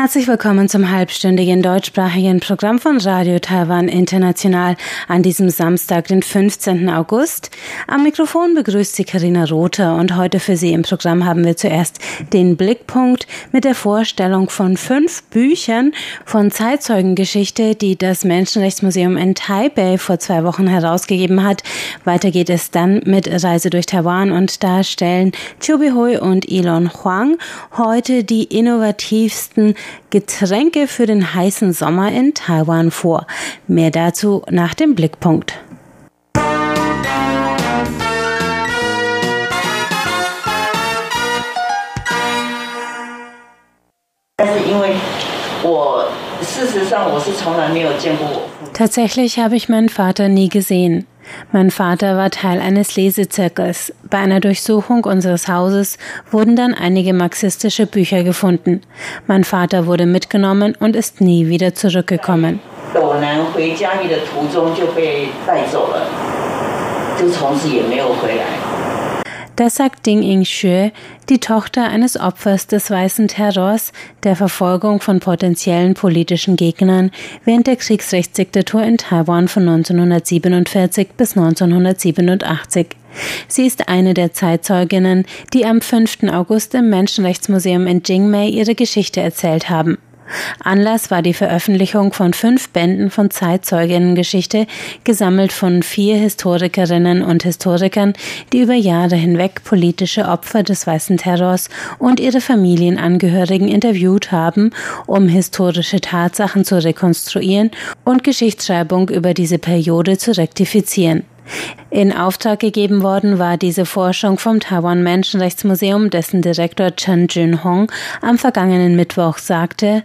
Herzlich willkommen zum halbstündigen deutschsprachigen Programm von Radio Taiwan International an diesem Samstag, den 15. August. Am Mikrofon begrüßt Sie Karina Rother und heute für Sie im Programm haben wir zuerst den Blickpunkt mit der Vorstellung von fünf Büchern von Zeitzeugengeschichte, die das Menschenrechtsmuseum in Taipei vor zwei Wochen herausgegeben hat. Weiter geht es dann mit Reise durch Taiwan und da stellen Chubi Hui und Elon Huang heute die innovativsten Getränke für den heißen Sommer in Taiwan vor. Mehr dazu nach dem Blickpunkt. Tatsächlich habe ich meinen Vater nie gesehen. Mein Vater war Teil eines Lesezirkels. Bei einer Durchsuchung unseres Hauses wurden dann einige marxistische Bücher gefunden. Mein Vater wurde mitgenommen und ist nie wieder zurückgekommen. Das sagt Ding Ying Xue, die Tochter eines Opfers des weißen Terrors, der Verfolgung von potenziellen politischen Gegnern während der Kriegsrechtsdiktatur in Taiwan von 1947 bis 1987. Sie ist eine der Zeitzeuginnen, die am 5. August im Menschenrechtsmuseum in Jingmei ihre Geschichte erzählt haben. Anlass war die Veröffentlichung von fünf Bänden von Zeitzeuginnengeschichte, gesammelt von vier Historikerinnen und Historikern, die über Jahre hinweg politische Opfer des Weißen Terrors und ihre Familienangehörigen interviewt haben, um historische Tatsachen zu rekonstruieren und Geschichtsschreibung über diese Periode zu rektifizieren. In Auftrag gegeben worden war diese Forschung vom Taiwan Menschenrechtsmuseum, dessen Direktor Chen Junhong am vergangenen Mittwoch sagte,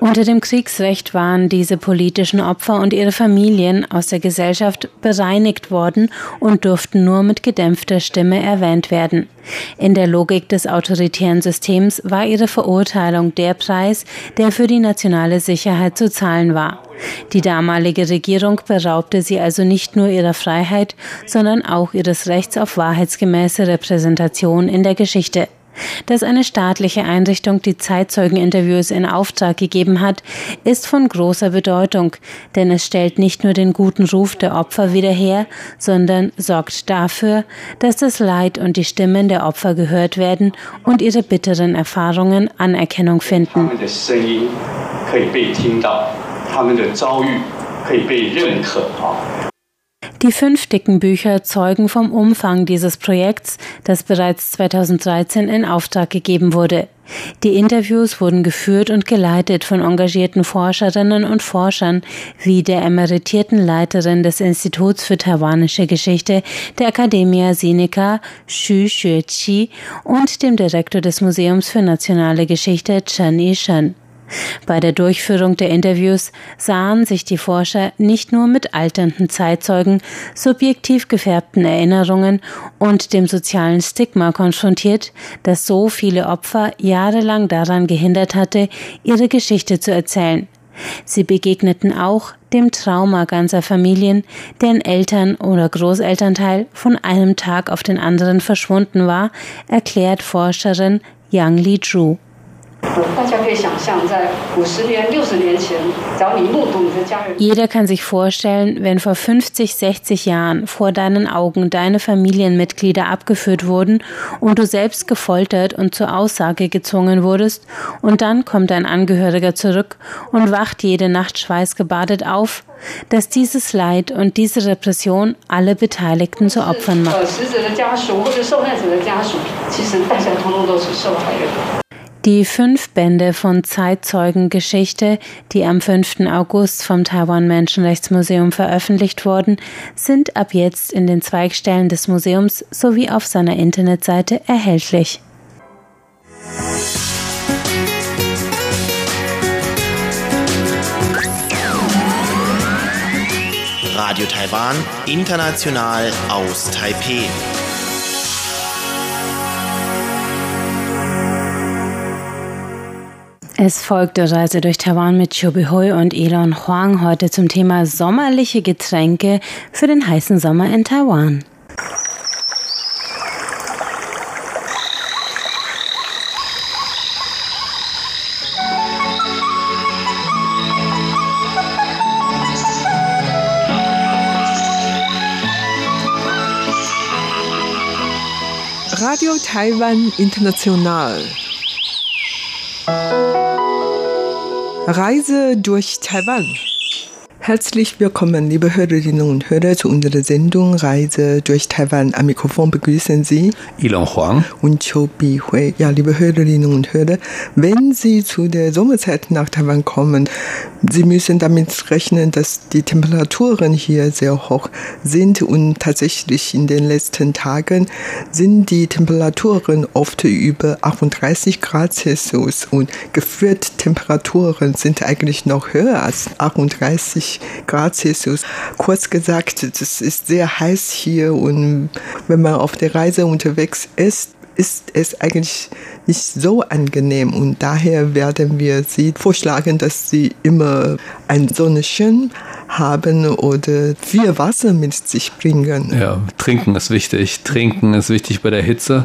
unter dem Kriegsrecht waren diese politischen Opfer und ihre Familien aus der Gesellschaft bereinigt worden und durften nur mit gedämpfter Stimme erwähnt werden. In der Logik des autoritären Systems war ihre Verurteilung der Preis, der für die nationale Sicherheit zu zahlen war. Die damalige Regierung beraubte sie also nicht nur ihrer Freiheit, sondern auch ihres Rechts auf wahrheitsgemäße Repräsentation in der Geschichte. Dass eine staatliche Einrichtung die Zeitzeugeninterviews in Auftrag gegeben hat, ist von großer Bedeutung, denn es stellt nicht nur den guten Ruf der Opfer wieder her, sondern sorgt dafür, dass das Leid und die Stimmen der Opfer gehört werden und ihre bitteren Erfahrungen Anerkennung finden. 他们的遭遇可以被认可啊。die fünf dicken Bücher zeugen vom Umfang dieses Projekts, das bereits 2013 in Auftrag gegeben wurde. Die Interviews wurden geführt und geleitet von engagierten Forscherinnen und Forschern wie der emeritierten Leiterin des Instituts für taiwanische Geschichte der Academia Sinica, Xu Xueqi, und dem Direktor des Museums für nationale Geschichte, Chen Yishen. Bei der Durchführung der Interviews sahen sich die Forscher nicht nur mit alternden Zeitzeugen, subjektiv gefärbten Erinnerungen und dem sozialen Stigma konfrontiert, das so viele Opfer jahrelang daran gehindert hatte, ihre Geschichte zu erzählen. Sie begegneten auch dem Trauma ganzer Familien, deren Eltern oder Großelternteil von einem Tag auf den anderen verschwunden war, erklärt Forscherin Yang Li Zhu. Jeder kann sich vorstellen, wenn vor 50, 60 Jahren vor deinen Augen deine Familienmitglieder abgeführt wurden und du selbst gefoltert und zur Aussage gezwungen wurdest und dann kommt ein Angehöriger zurück und wacht jede Nacht schweißgebadet auf, dass dieses Leid und diese Repression alle Beteiligten zu Opfern macht. Die fünf Bände von Zeitzeugengeschichte, die am 5. August vom Taiwan Menschenrechtsmuseum veröffentlicht wurden, sind ab jetzt in den Zweigstellen des Museums sowie auf seiner Internetseite erhältlich. Radio Taiwan, international aus Taipei. Es folgt der Reise durch Taiwan mit Chobi Hui und Elon Huang heute zum Thema sommerliche Getränke für den heißen Sommer in Taiwan. Radio Taiwan International. Reise durch Taiwan. Herzlich willkommen, liebe Hörerinnen und Hörer, zu unserer Sendung Reise durch Taiwan. Am Mikrofon begrüßen Sie Ilon Huang und Qiu Bihui. Ja, liebe Hörerinnen und Hörer, wenn Sie zu der Sommerzeit nach Taiwan kommen, Sie müssen damit rechnen, dass die Temperaturen hier sehr hoch sind und tatsächlich in den letzten Tagen sind die Temperaturen oft über 38 Grad Celsius und geführt Temperaturen sind eigentlich noch höher als 38 Grad Celsius. Kurz gesagt, es ist sehr heiß hier und wenn man auf der Reise unterwegs ist, ist es eigentlich nicht so angenehm und daher werden wir Sie vorschlagen, dass Sie immer ein Sonnenschirm haben oder viel Wasser mit sich bringen. Ja, trinken ist wichtig. Trinken ist wichtig bei der Hitze.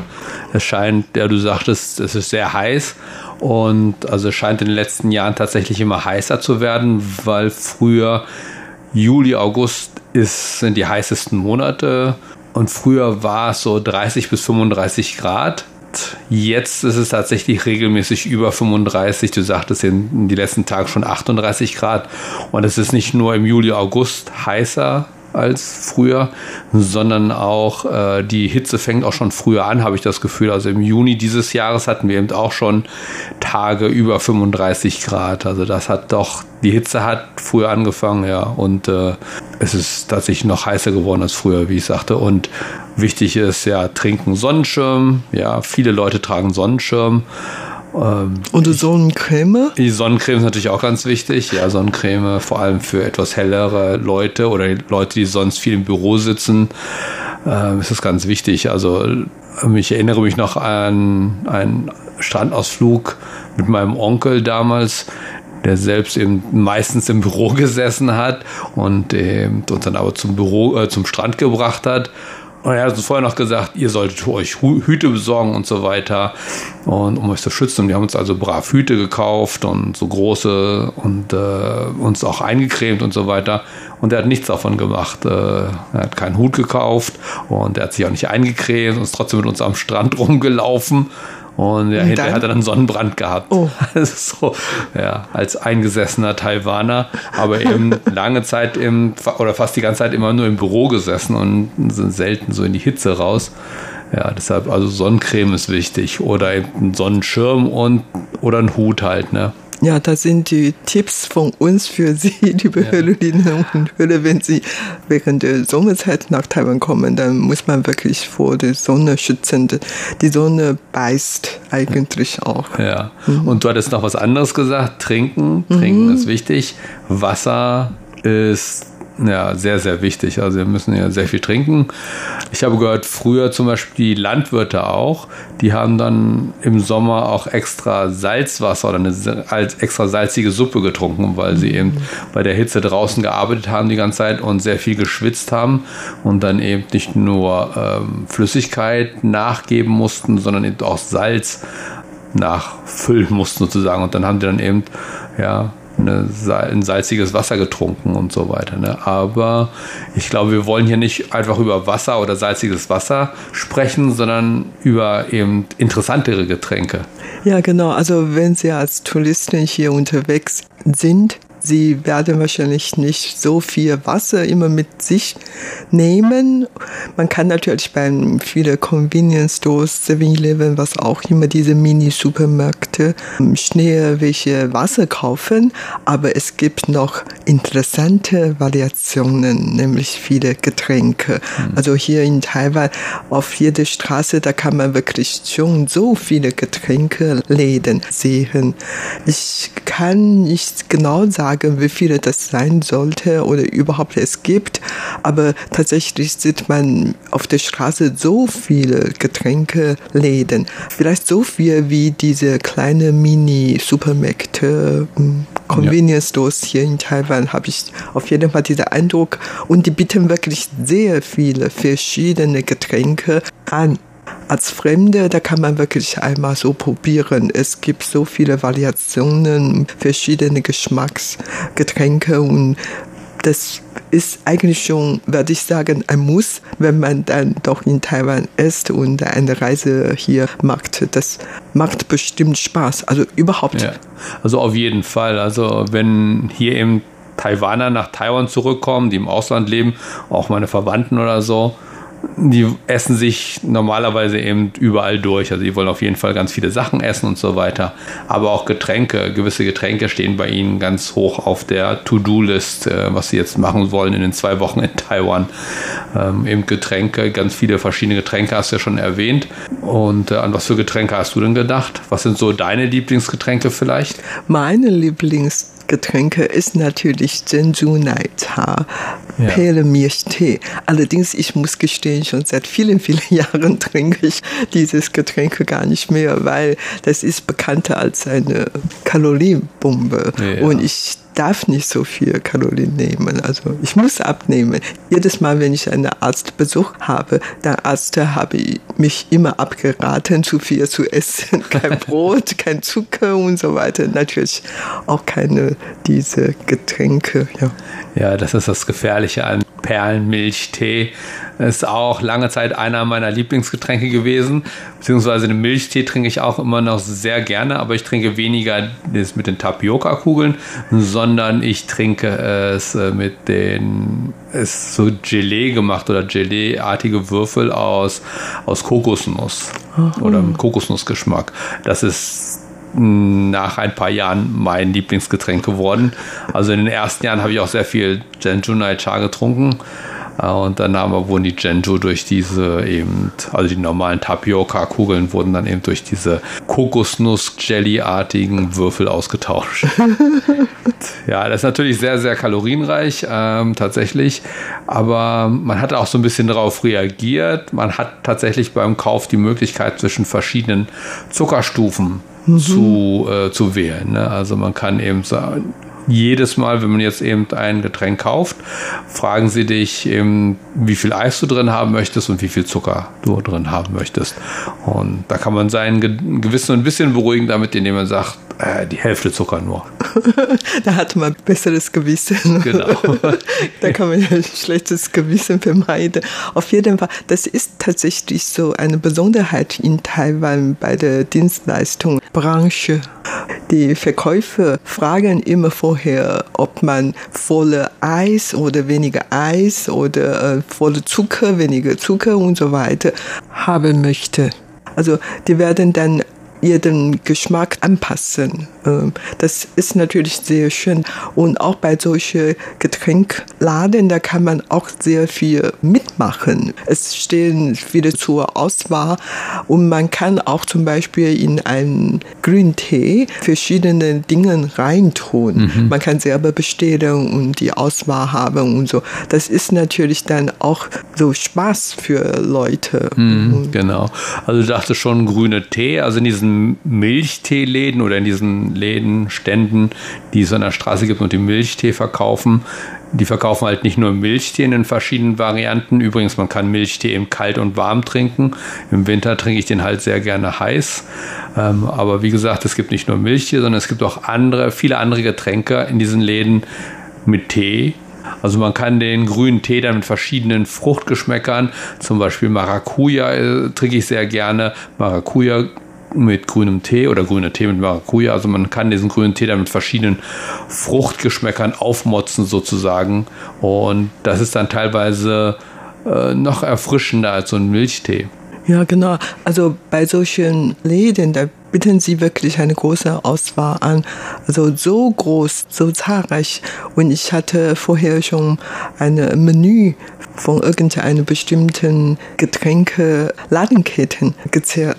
Es scheint, ja, du sagtest, es ist sehr heiß und also scheint in den letzten Jahren tatsächlich immer heißer zu werden, weil früher Juli, August ist, sind die heißesten Monate und früher war es so 30 bis 35 Grad. Jetzt ist es tatsächlich regelmäßig über 35. Du sagtest in die letzten Tage schon 38 Grad. Und es ist nicht nur im Juli, August heißer als früher, sondern auch äh, die Hitze fängt auch schon früher an, habe ich das Gefühl. Also im Juni dieses Jahres hatten wir eben auch schon Tage über 35 Grad. Also das hat doch, die Hitze hat früher angefangen, ja. Und äh, es ist tatsächlich noch heißer geworden als früher, wie ich sagte. Und wichtig ist ja, trinken Sonnenschirm. Ja, viele Leute tragen Sonnenschirm. Ähm, und die Sonnencreme? Die Sonnencreme ist natürlich auch ganz wichtig. Ja, Sonnencreme vor allem für etwas hellere Leute oder Leute, die sonst viel im Büro sitzen, äh, ist das ganz wichtig. Also ich erinnere mich noch an einen Strandausflug mit meinem Onkel damals, der selbst eben meistens im Büro gesessen hat und uns dann aber zum Büro, äh, zum Strand gebracht hat. Und er hat uns vorher noch gesagt, ihr solltet euch Hüte besorgen und so weiter, und um euch zu schützen. Und wir haben uns also brav Hüte gekauft und so große und äh, uns auch eingecremt und so weiter. Und er hat nichts davon gemacht. Äh, er hat keinen Hut gekauft und er hat sich auch nicht eingecremt und ist trotzdem mit uns am Strand rumgelaufen. Und ja, hinterher hat er dann Sonnenbrand gehabt. Oh. so, ja, als eingesessener Taiwaner, aber eben lange Zeit im, oder fast die ganze Zeit immer nur im Büro gesessen und sind selten so in die Hitze raus. Ja, deshalb, also Sonnencreme ist wichtig oder eben ein Sonnenschirm und oder ein Hut halt, ne? Ja, das sind die Tipps von uns für Sie, liebe ja. Hörerinnen und Hörer. Wenn Sie während der Sommerzeit nach Taiwan kommen, dann muss man wirklich vor der Sonne schützen. Die Sonne beißt eigentlich auch. Ja, mhm. und du hattest noch was anderes gesagt. Trinken. Trinken mhm. ist wichtig. Wasser ist ja, sehr, sehr wichtig. Also wir müssen ja sehr viel trinken. Ich habe gehört, früher zum Beispiel die Landwirte auch, die haben dann im Sommer auch extra Salzwasser oder eine extra salzige Suppe getrunken, weil sie eben bei der Hitze draußen gearbeitet haben die ganze Zeit und sehr viel geschwitzt haben und dann eben nicht nur ähm, Flüssigkeit nachgeben mussten, sondern eben auch Salz nachfüllen mussten sozusagen. Und dann haben die dann eben ja, eine, ein salziges Wasser getrunken und so weiter. Ne? Aber ich glaube, wir wollen hier nicht einfach über Wasser oder salziges Wasser sprechen, sondern über eben interessantere Getränke. Ja, genau. Also wenn Sie als Touristin hier unterwegs sind, Sie werden wahrscheinlich nicht so viel Wasser immer mit sich nehmen. Man kann natürlich bei vielen Convenience Stores, 7-Eleven, was auch immer, diese Mini-Supermärkte, schnell welche Wasser kaufen. Aber es gibt noch interessante Variationen, nämlich viele Getränke. Mhm. Also hier in Taiwan, auf jeder Straße, da kann man wirklich schon so viele Getränkeläden sehen. Ich kann nicht genau sagen, sagen, wie viele das sein sollte oder überhaupt es gibt. Aber tatsächlich sieht man auf der Straße so viele Getränkeläden. Vielleicht so viel wie diese kleine Mini-Supermärkte, hm, Convenience Stores hier in Taiwan habe ich auf jeden Fall diesen Eindruck. Und die bieten wirklich sehr viele verschiedene Getränke an als Fremde, da kann man wirklich einmal so probieren. Es gibt so viele Variationen, verschiedene Geschmacksgetränke und das ist eigentlich schon, würde ich sagen, ein Muss, wenn man dann doch in Taiwan ist und eine Reise hier macht. Das macht bestimmt Spaß. Also überhaupt. Ja, also auf jeden Fall. Also wenn hier eben Taiwaner nach Taiwan zurückkommen, die im Ausland leben, auch meine Verwandten oder so, die essen sich normalerweise eben überall durch. Also die wollen auf jeden Fall ganz viele Sachen essen und so weiter. Aber auch Getränke, gewisse Getränke stehen bei ihnen ganz hoch auf der To-Do-List, äh, was sie jetzt machen wollen in den zwei Wochen in Taiwan. Ähm, eben Getränke, ganz viele verschiedene Getränke hast du ja schon erwähnt. Und äh, an was für Getränke hast du denn gedacht? Was sind so deine Lieblingsgetränke vielleicht? Meine Lieblingsgetränke Getränke ist natürlich Zhenju Naicha, ja. Pale Milchtee. Allerdings, ich muss gestehen, schon seit vielen, vielen Jahren trinke ich dieses Getränk gar nicht mehr, weil das ist bekannter als eine Kalorienbombe. Ja. Und ich darf nicht so viel Kalorien nehmen. Also ich muss abnehmen. Jedes Mal, wenn ich einen Arztbesuch habe, der Arzt habe mich immer abgeraten, zu viel zu essen. Kein Brot, kein Zucker und so weiter. Natürlich auch keine diese Getränke. Ja, ja das ist das Gefährliche an Perlenmilchtee. Ist auch lange Zeit einer meiner Lieblingsgetränke gewesen. Beziehungsweise den Milchtee trinke ich auch immer noch sehr gerne, aber ich trinke weniger das mit den Tapioca-Kugeln, sondern ich trinke es äh, mit den, ist so Gelee gemacht oder Gelee-artige Würfel aus, aus Kokosnuss Aha. oder Kokosnussgeschmack. Das ist nach ein paar Jahren mein Lieblingsgetränk geworden. Also in den ersten Jahren habe ich auch sehr viel Genjunai Cha getrunken. Äh, und dann haben wir, wurden die Genju durch diese eben, also die normalen Tapioca-Kugeln wurden dann eben durch diese Kokosnuss-Jelly-artigen Würfel ausgetauscht. ja, das ist natürlich sehr, sehr kalorienreich, ähm, tatsächlich. Aber man hat auch so ein bisschen darauf reagiert. Man hat tatsächlich beim Kauf die Möglichkeit zwischen verschiedenen Zuckerstufen mhm. zu, äh, zu wählen. Ne? Also man kann eben sagen, jedes Mal, wenn man jetzt eben ein Getränk kauft, fragen sie dich wie viel Eis du drin haben möchtest und wie viel Zucker du drin haben möchtest. Und da kann man sein Gewissen ein bisschen beruhigen damit, indem man sagt, äh, die Hälfte Zucker nur. da hat man besseres Gewissen. Genau. da kann man ja ein schlechtes Gewissen vermeiden. Auf jeden Fall, das ist tatsächlich so eine Besonderheit in Taiwan bei der Dienstleistungsbranche. Die Verkäufer fragen immer vorher, ob man volle Eis oder weniger Eis oder äh, volle Zucker, weniger Zucker und so weiter haben möchte. Also die werden dann ihren Geschmack anpassen. Ähm, das ist natürlich sehr schön. Und auch bei solchen Getränkladen, da kann man auch sehr viel mitmachen. Es stehen viele zur Auswahl und man kann auch zum Beispiel in einen Grüntee verschiedene Dinge reintun. Mhm. Man kann selber bestellen und die Auswahl haben und so. Das ist natürlich dann auch so Spaß für Leute. Mhm, genau. Also du dachtest schon grüne Tee, also in diesen Milchteeläden oder in diesen Läden, Ständen, die es an der Straße gibt und die Milchtee verkaufen. Die verkaufen halt nicht nur Milchtee in verschiedenen Varianten. Übrigens, man kann Milchtee im kalt und warm trinken. Im Winter trinke ich den halt sehr gerne heiß. Ähm, aber wie gesagt, es gibt nicht nur Milchtee, sondern es gibt auch andere, viele andere Getränke in diesen Läden mit Tee. Also man kann den grünen Tee dann mit verschiedenen Fruchtgeschmäckern, zum Beispiel Maracuja äh, trinke ich sehr gerne. Maracuja mit grünem Tee oder grüner Tee mit Maracuja. Also man kann diesen grünen Tee dann mit verschiedenen Fruchtgeschmäckern aufmotzen sozusagen. Und das ist dann teilweise äh, noch erfrischender als so ein Milchtee. Ja, genau. Also bei solchen Läden, da bieten sie wirklich eine große Auswahl an. Also so groß, so zahlreich. Und ich hatte vorher schon ein Menü von irgendeiner bestimmten Getränke Ladenketten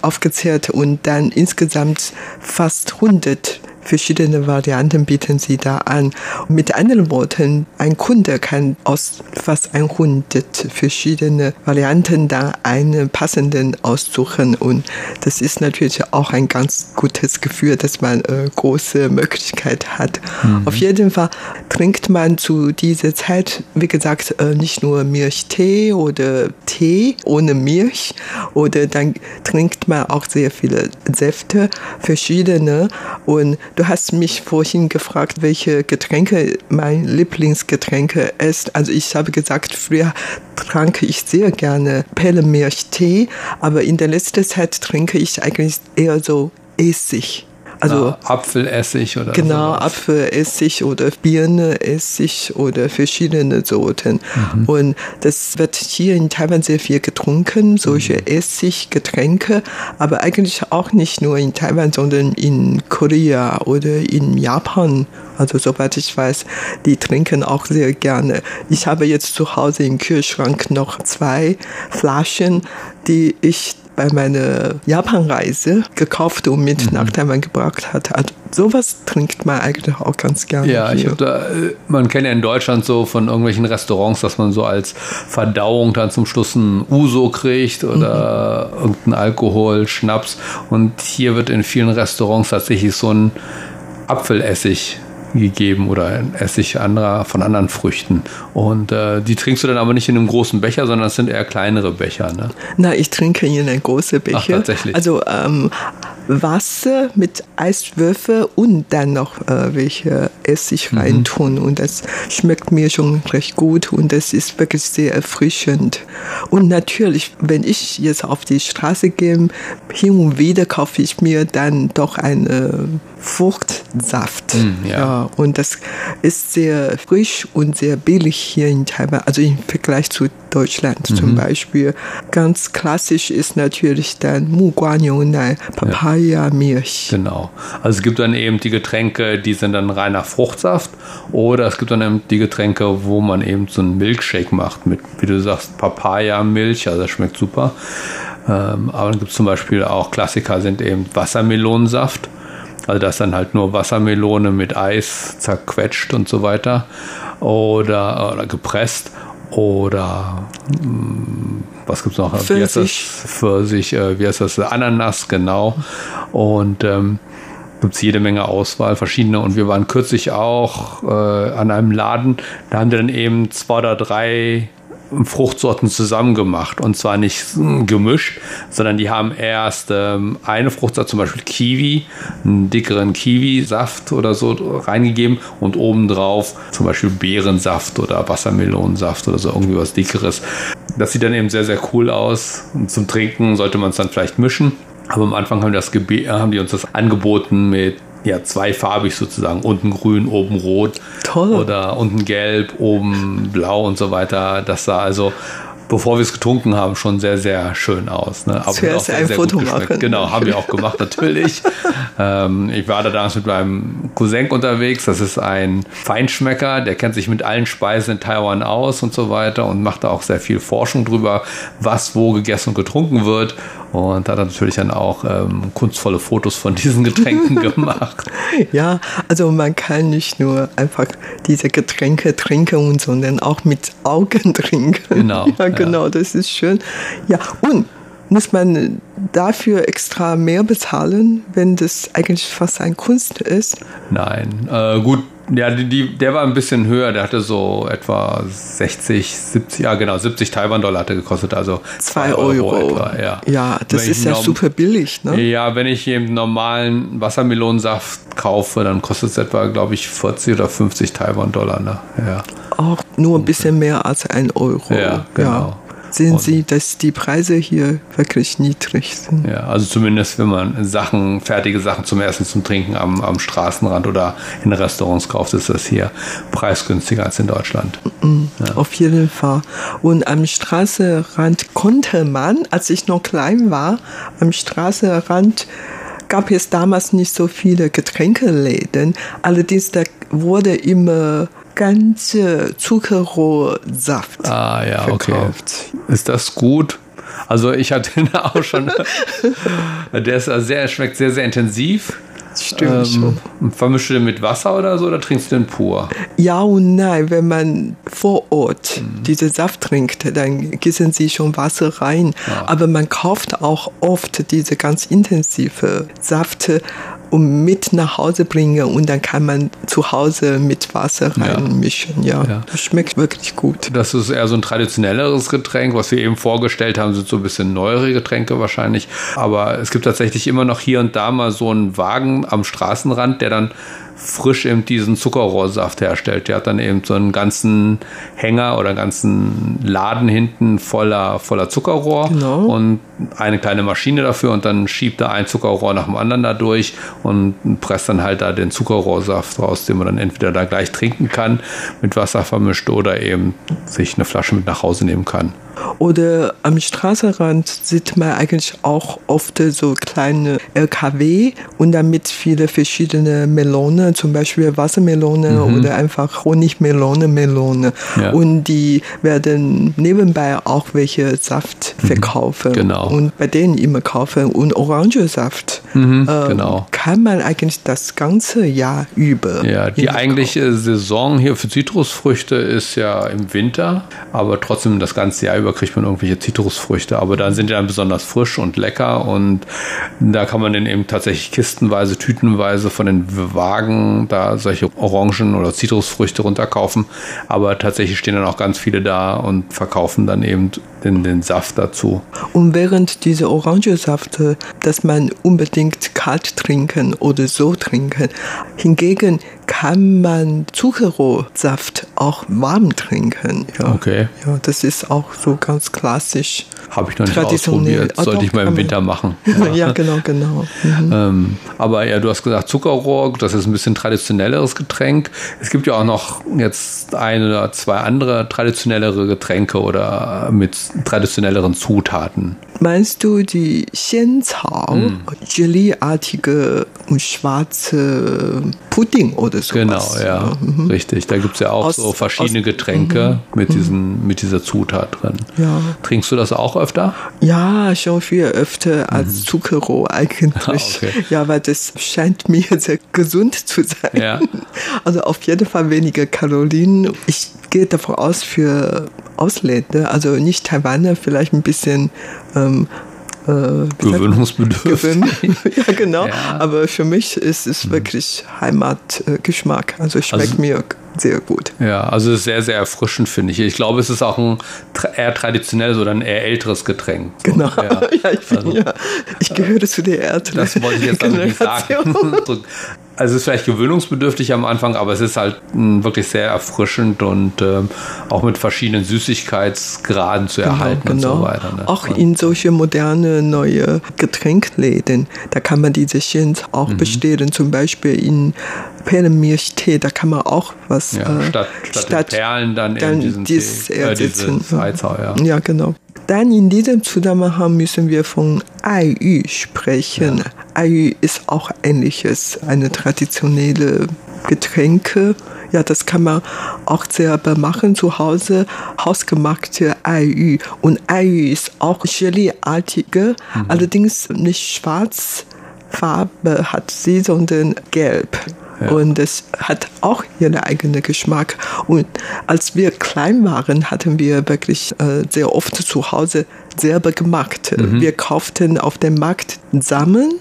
aufgezählt und dann insgesamt fast 100 verschiedene Varianten bieten sie da an. Mit anderen Worten, ein Kunde kann aus fast 100 verschiedene Varianten da einen passenden aussuchen und das ist natürlich auch ein ganz gutes Gefühl, dass man äh, große Möglichkeit hat. Mhm. Auf jeden Fall trinkt man zu dieser Zeit, wie gesagt, äh, nicht nur Milchtee oder Tee ohne Milch oder dann trinkt man auch sehr viele Säfte, verschiedene und du hast mich vorhin gefragt, welche Getränke mein Lieblingsgetränke ist. Also ich habe gesagt, früher trank ich sehr gerne Pellemilchtee, aber in der letzten Zeit trinke ich eigentlich eher so Essig. Also Na, Apfelessig oder Genau, sowas. Apfelessig oder Birneessig oder verschiedene Sorten. Mhm. Und das wird hier in Taiwan sehr viel getrunken, solche mhm. Essiggetränke, aber eigentlich auch nicht nur in Taiwan, sondern in Korea oder in Japan. Also soweit ich weiß, die trinken auch sehr gerne. Ich habe jetzt zu Hause im Kühlschrank noch zwei Flaschen, die ich bei meiner Japanreise gekauft und mit mhm. nach Taiwan gebracht hat. Also sowas trinkt man eigentlich auch ganz gerne. Ja, ich da, äh, man kennt ja in Deutschland so von irgendwelchen Restaurants, dass man so als Verdauung dann zum Schluss ein Uso kriegt oder mhm. irgendein Alkohol, Schnaps. Und hier wird in vielen Restaurants tatsächlich so ein Apfelessig gegeben oder Essig anderer, von anderen Früchten. Und äh, die trinkst du dann aber nicht in einem großen Becher, sondern es sind eher kleinere Becher. Ne? Na, ich trinke in einem großen Becher. Ach, tatsächlich. Also ähm, Wasser mit Eiswürfel und dann noch äh, welche Essig mhm. reintun. Und das schmeckt mir schon recht gut und das ist wirklich sehr erfrischend. Und natürlich, wenn ich jetzt auf die Straße gehe, hin und wieder kaufe ich mir dann doch eine Fruchtsaft. Mm, ja. ja. Und das ist sehr frisch und sehr billig hier in Taiwan, also im Vergleich zu Deutschland mhm. zum Beispiel. Ganz klassisch ist natürlich dann Muguanionai, Papaya-Milch. Genau. Also es gibt dann eben die Getränke, die sind dann reiner Fruchtsaft oder es gibt dann eben die Getränke, wo man eben so einen Milkshake macht mit, wie du sagst, Papaya-Milch, also das schmeckt super. Ähm, aber dann gibt es zum Beispiel auch Klassiker sind eben Wassermelonensaft also das dann halt nur Wassermelone mit Eis zerquetscht und so weiter. Oder, oder gepresst. Oder hm, was gibt es noch? Pfirsich. Wie heißt das? Pfirsich, äh, wie heißt das? Ananas, genau. Und ähm, gibt es jede Menge Auswahl, verschiedene. Und wir waren kürzlich auch äh, an einem Laden, da haben wir dann eben zwei oder drei Fruchtsorten zusammen gemacht und zwar nicht gemischt, sondern die haben erst ähm, eine Fruchtsorte, zum Beispiel Kiwi, einen dickeren Kiwi-Saft oder so reingegeben und obendrauf zum Beispiel Beerensaft oder Wassermelonensaft oder so irgendwie was dickeres. Das sieht dann eben sehr, sehr cool aus und zum Trinken sollte man es dann vielleicht mischen. Aber am Anfang haben, das haben die uns das angeboten mit ja, zweifarbig sozusagen. Unten grün, oben rot. Toll. Oder unten gelb, oben blau und so weiter. Das sah also bevor wir es getrunken haben, schon sehr, sehr schön aus. Ne? Aber Zuerst sehr, ein sehr Foto machen. Genau, haben wir auch gemacht, natürlich. ähm, ich war da damals mit meinem Cousin unterwegs. Das ist ein Feinschmecker, der kennt sich mit allen Speisen in Taiwan aus und so weiter und macht da auch sehr viel Forschung drüber, was wo gegessen und getrunken wird. Und hat natürlich dann auch ähm, kunstvolle Fotos von diesen Getränken gemacht. Ja, also man kann nicht nur einfach diese Getränke trinken, sondern auch mit Augen trinken. Genau. Ja, genau, ja. das ist schön. Ja, und muss man dafür extra mehr bezahlen, wenn das eigentlich fast ein Kunst ist? Nein. Äh, gut, ja, die, die, der war ein bisschen höher. Der hatte so etwa 60, 70, ja genau, 70 Taiwan-Dollar hatte gekostet. Also 2 Euro. Euro. etwa, ja. Ja, das ist ja super billig, ne? Ja, wenn ich eben normalen Wassermelonensaft kaufe, dann kostet es etwa, glaube ich, 40 oder 50 Taiwan-Dollar, ne? Ja. Auch nur ein bisschen mehr als ein Euro. Ja, genau. Ja sehen und Sie, dass die Preise hier wirklich niedrig sind. Ja, also zumindest wenn man Sachen, fertige Sachen zum Essen, zum Trinken am, am Straßenrand oder in Restaurants kauft, ist das hier preisgünstiger als in Deutschland. Mhm, ja. Auf jeden Fall. Und am Straßenrand konnte man, als ich noch klein war, am Straßenrand gab es damals nicht so viele Getränkeläden. Allerdings da wurde immer ganze Zuckerrohrsaft ah, ja, verkauft. Okay. Ist das gut? Also ich hatte den auch schon. der ist sehr, schmeckt sehr, sehr intensiv. stimmt ähm, schon. Vermischst du den mit Wasser oder so oder trinkst du den pur? Ja und nein. Wenn man vor Ort mhm. diesen Saft trinkt, dann gießen sie schon Wasser rein. Ja. Aber man kauft auch oft diese ganz intensive Safte um mit nach Hause bringen und dann kann man zu Hause mit Wasser reinmischen. Ja. ja. das schmeckt wirklich gut. Das ist eher so ein traditionelleres Getränk. Was wir eben vorgestellt haben, sind so ein bisschen neuere Getränke wahrscheinlich. Aber es gibt tatsächlich immer noch hier und da mal so einen Wagen am Straßenrand, der dann frisch eben diesen Zuckerrohrsaft herstellt. Der hat dann eben so einen ganzen Hänger oder einen ganzen Laden hinten voller, voller Zuckerrohr genau. und eine kleine Maschine dafür und dann schiebt er ein Zuckerrohr nach dem anderen da durch und presst dann halt da den Zuckerrohrsaft raus, den man dann entweder da gleich trinken kann, mit Wasser vermischt oder eben sich eine Flasche mit nach Hause nehmen kann. Oder am Straßenrand sieht man eigentlich auch oft so kleine LKW und damit viele verschiedene Melonen, zum Beispiel Wassermelone mhm. oder einfach Honigmelone, Melone. Ja. Und die werden nebenbei auch welche Saft mhm. verkaufen. Genau. Und bei denen immer kaufen. Und Orangensaft mhm, äh, genau. kann man eigentlich das ganze Jahr über. Ja, die eigentliche Saison hier für Zitrusfrüchte ist ja im Winter, aber trotzdem das ganze Jahr über über kriegt man irgendwelche Zitrusfrüchte, aber dann sind die dann besonders frisch und lecker und da kann man dann eben tatsächlich kistenweise, tütenweise von den Wagen da solche Orangen oder Zitrusfrüchte runterkaufen, aber tatsächlich stehen dann auch ganz viele da und verkaufen dann eben den, den Saft dazu. Und während diese Orangensäfte, dass man unbedingt kalt trinken oder so trinken, hingegen kann man Zuckerrohrsaft auch warm trinken. Ja. Okay. Ja, das ist auch so ganz klassisch. Habe ich noch nicht ausprobiert. Sollte ich mal im Winter machen. Ja, ja genau, genau. Mhm. Ähm, aber ja, du hast gesagt Zuckerrohr, das ist ein bisschen traditionelleres Getränk. Es gibt ja auch noch jetzt ein oder zwei andere traditionellere Getränke oder mit traditionelleren Zutaten. Meinst du die Xianzao. Gelee-artige und schwarze Pudding oder so? Genau, ja, mhm. richtig. Da gibt es ja auch aus, so verschiedene aus, Getränke mhm. mit, diesen, mit dieser Zutat drin. Ja. Trinkst du das auch öfter? Ja, schon viel öfter als mhm. Zuckerrohr eigentlich. okay. Ja, weil das scheint mir sehr gesund zu sein. Ja. Also auf jeden Fall weniger Kalorien. Ich gehe davon aus, für Ausländer, also nicht Taiwaner, vielleicht ein bisschen ähm, äh, gewöhnungsbedürftig. ja, genau. Ja. Aber für mich ist es mhm. wirklich Heimatgeschmack. Also schmeckt also, mir sehr gut. Ja, also ist sehr, sehr erfrischend, finde ich. Ich glaube, es ist auch ein eher traditionelles oder ein eher älteres Getränk. So. Genau. Ja, ja ich, bin, also, ja. ich gehöre zu der älteren Das wollte ich jetzt also nicht sagen. also es ist vielleicht gewöhnungsbedürftig am Anfang, aber es ist halt mh, hm, wirklich sehr erfrischend und äh, auch mit verschiedenen Süßigkeitsgraden zu genau, erhalten genau. und so genau. weiter. Ne? Auch in solche moderne neue Getränkläden, da kann man diese Shins auch mhm. bestellen, zum Beispiel in Perlenmilchtee, da kann man auch was ja, äh, statt, statt, statt Perlen dann, dann diesen dieses Tee, äh, dieses Eizau, ja. ja, genau. Dann in diesem Zusammenhang müssen wir von Aiyu sprechen. Ja. Aiyu ist auch ähnliches, eine traditionelle Getränke. Ja, das kann man auch selber machen zu Hause. Hausgemachte Aiyu. Und Aiyu ist auch Gelee-artige, mhm. allerdings nicht schwarz. Farbe hat sie, sondern gelb. Und es hat auch ihren eigenen Geschmack. Und als wir klein waren, hatten wir wirklich äh, sehr oft zu Hause selber gemacht. Mhm. Wir kauften auf dem Markt Samen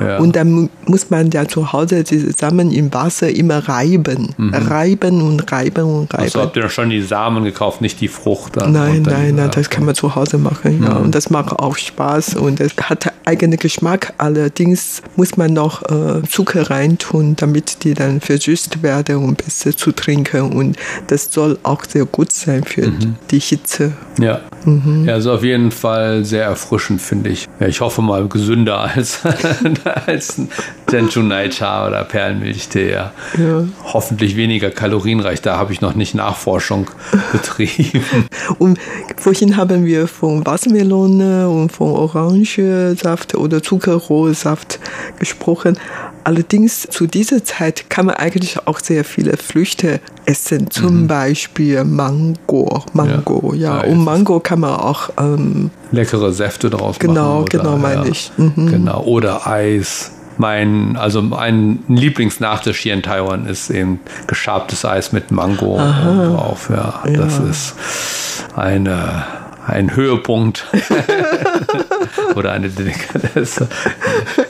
ja. Und dann muss man ja zu Hause Samen im Wasser immer reiben. Mhm. Reiben und reiben und reiben. Also habt ihr schon die Samen gekauft, nicht die Frucht? Dann nein, nein, nein, das kann man zu Hause machen. Ja. Mhm. Und das macht auch Spaß und es hat eigenen Geschmack. Allerdings muss man noch äh, Zucker reintun, damit die dann versüßt werden und besser zu trinken. Und das soll auch sehr gut sein für mhm. die Hitze. Ja. Mhm. Ja, also auf jeden Fall sehr erfrischend, finde ich. Ja, ich hoffe mal gesünder als als ein Genju-Nai-Cha oder Perlenmilchtee. Ja. ja. Hoffentlich weniger kalorienreich. Da habe ich noch nicht Nachforschung betrieben. Und vorhin haben wir von Wassermelone und von Orangensaft oder Zuckerrohrsaft gesprochen. Allerdings zu dieser Zeit kann man eigentlich auch sehr viele Früchte essen, zum mhm. Beispiel Mango. Mango, ja. ja. Und Mango kann man auch ähm, leckere Säfte draus genau, machen. Genau, genau, meine ja. ich. Mhm. Genau. Oder Eis. mein, also mein Lieblingsnachtisch hier in Taiwan ist eben geschabtes Eis mit Mango drauf. Ja, ja, das ist eine ein Höhepunkt oder eine Delikatesse.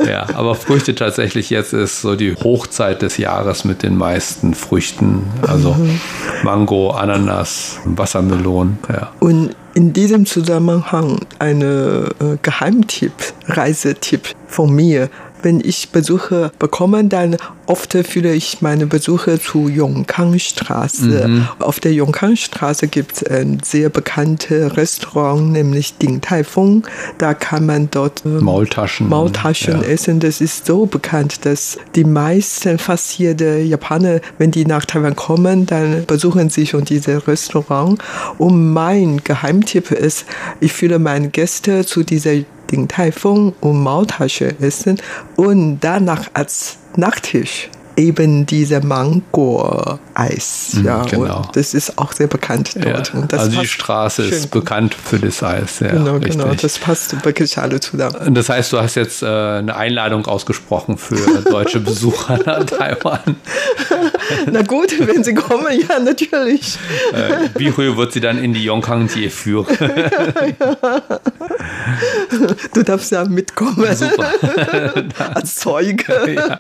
ja, aber Früchte tatsächlich jetzt ist so die Hochzeit des Jahres mit den meisten Früchten. Also Mango, Ananas, Wassermelon. Ja. Und in diesem Zusammenhang eine äh, Geheimtipp, Reisetipp von mir wenn ich Besuche bekomme, dann oft führe ich meine Besuche zu Yongkang-Straße. Mhm. Auf der Yongkang-Straße gibt es ein sehr bekanntes Restaurant, nämlich Ding Tai Fung. Da kann man dort ähm, Maultaschen, Maultaschen ja. essen. Das ist so bekannt, dass die meisten, fast jede Japaner, wenn die nach Taiwan kommen, dann besuchen sie schon dieses Restaurant. Und mein Geheimtipp ist, ich führe meine Gäste zu dieser Ding Tai Fung und Maultasche essen und danach als Nachtisch eben diese Mango-Eis. Mhm, ja, genau. das ist auch sehr bekannt dort. Ja, also die Straße ist bekannt für das Eis. Ja, genau, richtig. genau. Das passt wirklich alle zusammen. Das heißt, du hast jetzt äh, eine Einladung ausgesprochen für deutsche Besucher nach Taiwan. Na gut, wenn sie kommen, ja, natürlich. Äh, Bihui wird sie dann in die Yongkang-Jie führen. ja, Du darfst ja mitkommen. Super. Als Zeuge. Ja.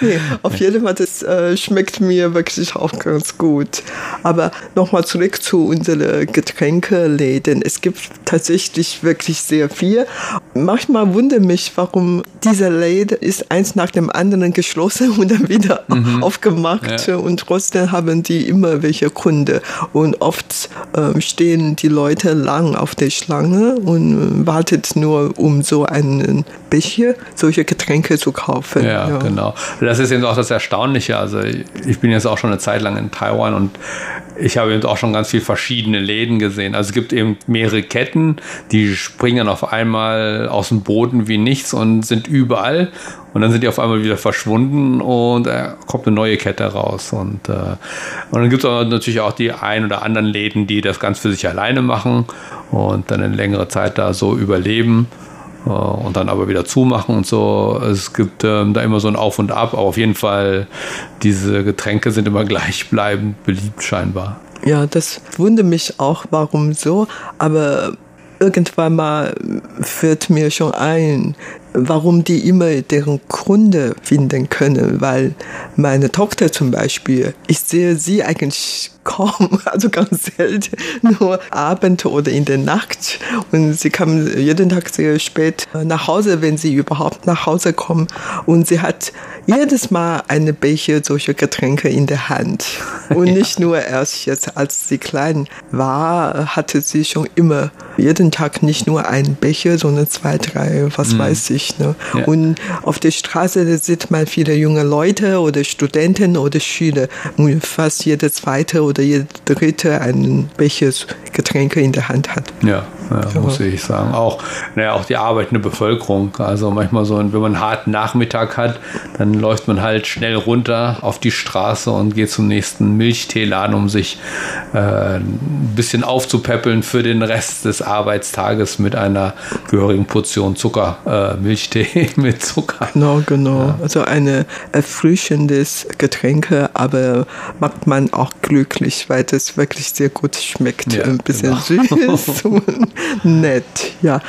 Nee, auf jeden Fall, das äh, schmeckt mir wirklich auch ganz gut. Aber nochmal zurück zu unseren Getränkeläden. Es gibt tatsächlich wirklich sehr viel. Manchmal wundere mich, warum dieser Läden ist eins nach dem anderen geschlossen und dann wieder mhm. aufgemacht. Ja. Und trotzdem haben die immer welche Kunden. Und oft äh, stehen die Leute lang auf der Schlange und wartet nur, um so einen Becher, solche Getränke zu kaufen. Ja, ja, genau. Das ist eben auch das Erstaunliche. Also ich bin jetzt auch schon eine Zeit lang in Taiwan und ich habe eben auch schon ganz viele verschiedene Läden gesehen. Also es gibt eben mehrere Ketten, die springen auf einmal aus dem Boden wie nichts und sind überall. Und dann sind die auf einmal wieder verschwunden und äh, kommt eine neue Kette raus. Und, äh, und dann gibt es natürlich auch die ein oder anderen Läden, die das ganz für sich alleine machen und dann eine längere Zeit da so überleben und dann aber wieder zumachen und so. Es gibt ähm, da immer so ein Auf und Ab, aber auf jeden Fall, diese Getränke sind immer gleichbleibend beliebt scheinbar. Ja, das wundert mich auch, warum so, aber irgendwann mal fällt mir schon ein, warum die immer deren Gründe finden können, weil meine Tochter zum Beispiel, ich sehe sie eigentlich kaum, also ganz selten, nur Abend oder in der Nacht. Und sie kam jeden Tag sehr spät nach Hause, wenn sie überhaupt nach Hause kommen. Und sie hat jedes Mal eine Becher solcher Getränke in der Hand. Und ja. nicht nur erst jetzt, als sie klein war, hatte sie schon immer jeden Tag nicht nur einen Becher, sondern zwei, drei, was mhm. weiß ich. Ne? Ja. Und auf der Straße sieht man viele junge Leute oder Studenten oder Schüler. Und fast jede zweite oder jede dritte einen Becher Getränke in der Hand hat. Ja, ja, muss ich sagen. Auch, naja, auch die arbeitende Bevölkerung. Also manchmal so, wenn man einen harten Nachmittag hat, dann läuft man halt schnell runter auf die Straße und geht zum nächsten Milchteeladen, um sich äh, ein bisschen aufzupäppeln für den Rest des Arbeitstages mit einer gehörigen Portion Zucker, äh, Milchtee mit Zucker. Genau, genau. Ja. Also ein erfrischendes Getränk, aber macht man auch glücklich, weil das wirklich sehr gut schmeckt. Ja, ein bisschen genau. süß und nett. Ja.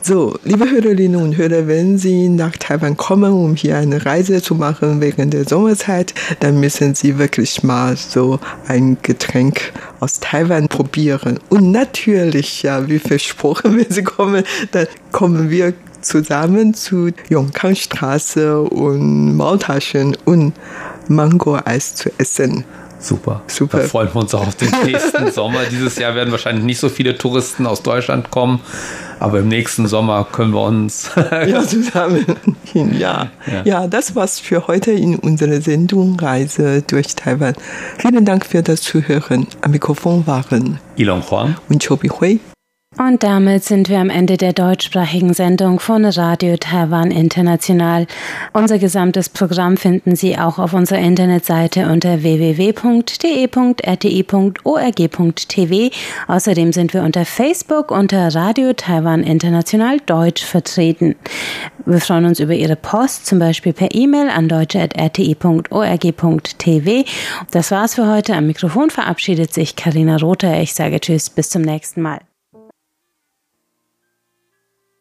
So, liebe Hörerinnen und Hörer, wenn Sie nach Taiwan kommen, um hier eine Reise zu machen während der Sommerzeit, dann müssen Sie wirklich mal so ein Getränk aus Taiwan probieren. Und natürlich, ja, wie versprochen, wenn Sie kommen, dann kommen wir zusammen zu Yongkang-Straße und Maultaschen und Mango-Eis zu essen. Super. Super. Da freuen wir uns auch auf den nächsten Sommer. Dieses Jahr werden wahrscheinlich nicht so viele Touristen aus Deutschland kommen, aber im nächsten Sommer können wir uns ja, zusammen hin. Ja. ja. ja, das war's für heute in unserer Sendung Reise durch Taiwan. Vielen Dank für das Zuhören. Am Mikrofon waren Ilon Huang und Chobi Hui. Und damit sind wir am Ende der deutschsprachigen Sendung von Radio Taiwan International. Unser gesamtes Programm finden Sie auch auf unserer Internetseite unter www.de.rti.org.tv. Außerdem sind wir unter Facebook unter Radio Taiwan International Deutsch vertreten. Wir freuen uns über Ihre Post, zum Beispiel per E-Mail an deutsche.rti.org.tv. Das war's für heute. Am Mikrofon verabschiedet sich Karina Rother. Ich sage Tschüss, bis zum nächsten Mal.